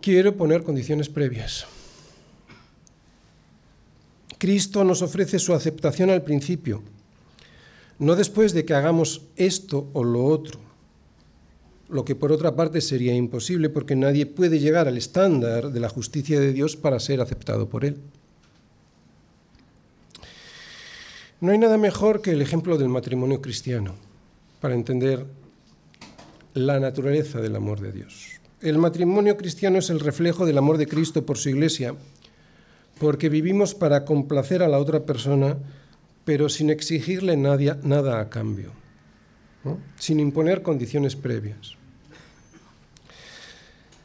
Quiero poner condiciones previas. Cristo nos ofrece su aceptación al principio no después de que hagamos esto o lo otro, lo que por otra parte sería imposible porque nadie puede llegar al estándar de la justicia de Dios para ser aceptado por Él. No hay nada mejor que el ejemplo del matrimonio cristiano para entender la naturaleza del amor de Dios. El matrimonio cristiano es el reflejo del amor de Cristo por su iglesia, porque vivimos para complacer a la otra persona pero sin exigirle nada, a cambio, sin imponer condiciones previas.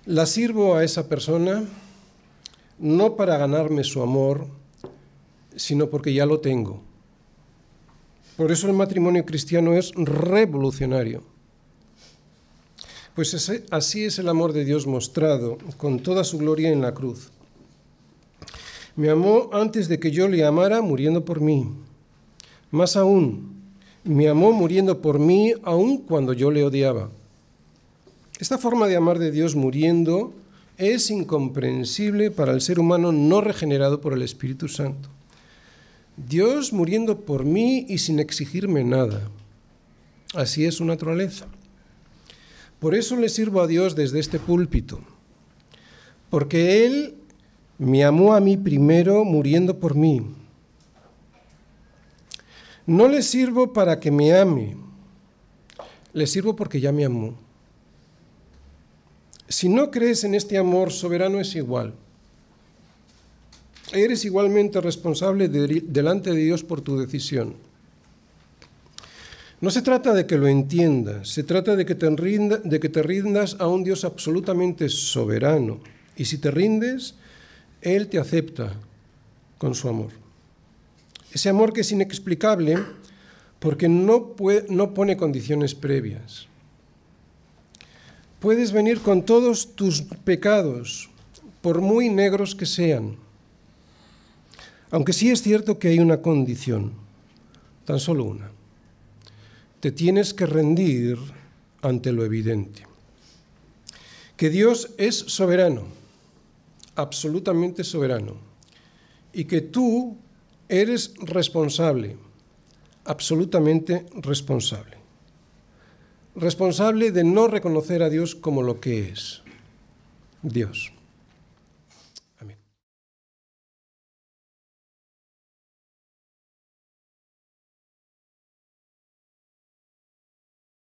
La sirvo a esa persona no para ganarme su amor, sino porque ya lo tengo. Por eso el matrimonio cristiano es revolucionario. Pues así es el amor de Dios mostrado con toda su gloria en la cruz. Me amó antes de que yo le amara muriendo por mí. Más aún, me amó muriendo por mí aun cuando yo le odiaba. Esta forma de amar de Dios muriendo es incomprensible para el ser humano no regenerado por el Espíritu Santo. Dios muriendo por mí y sin exigirme nada. Así es su naturaleza. Por eso le sirvo a Dios desde este púlpito, porque Él me amó a mí primero muriendo por mí no le sirvo para que me ame, le sirvo porque ya me amó. Si no crees en este amor soberano es igual. Eres igualmente responsable delante de Dios por tu decisión. No se trata de que lo entiendas, se trata de que, te de que te rindas a un Dios absolutamente soberano. Y si te rindes, Él te acepta con su amor. Ese amor que es inexplicable porque no, no pone condiciones previas. Puedes venir con todos tus pecados, por muy negros que sean. Aunque sí es cierto que hay una condición, tan solo una. Te tienes que rendir ante lo evidente. Que Dios es soberano, absolutamente soberano, y que tú Eres responsable, absolutamente responsable. Responsable de no reconocer a Dios como lo que es, Dios.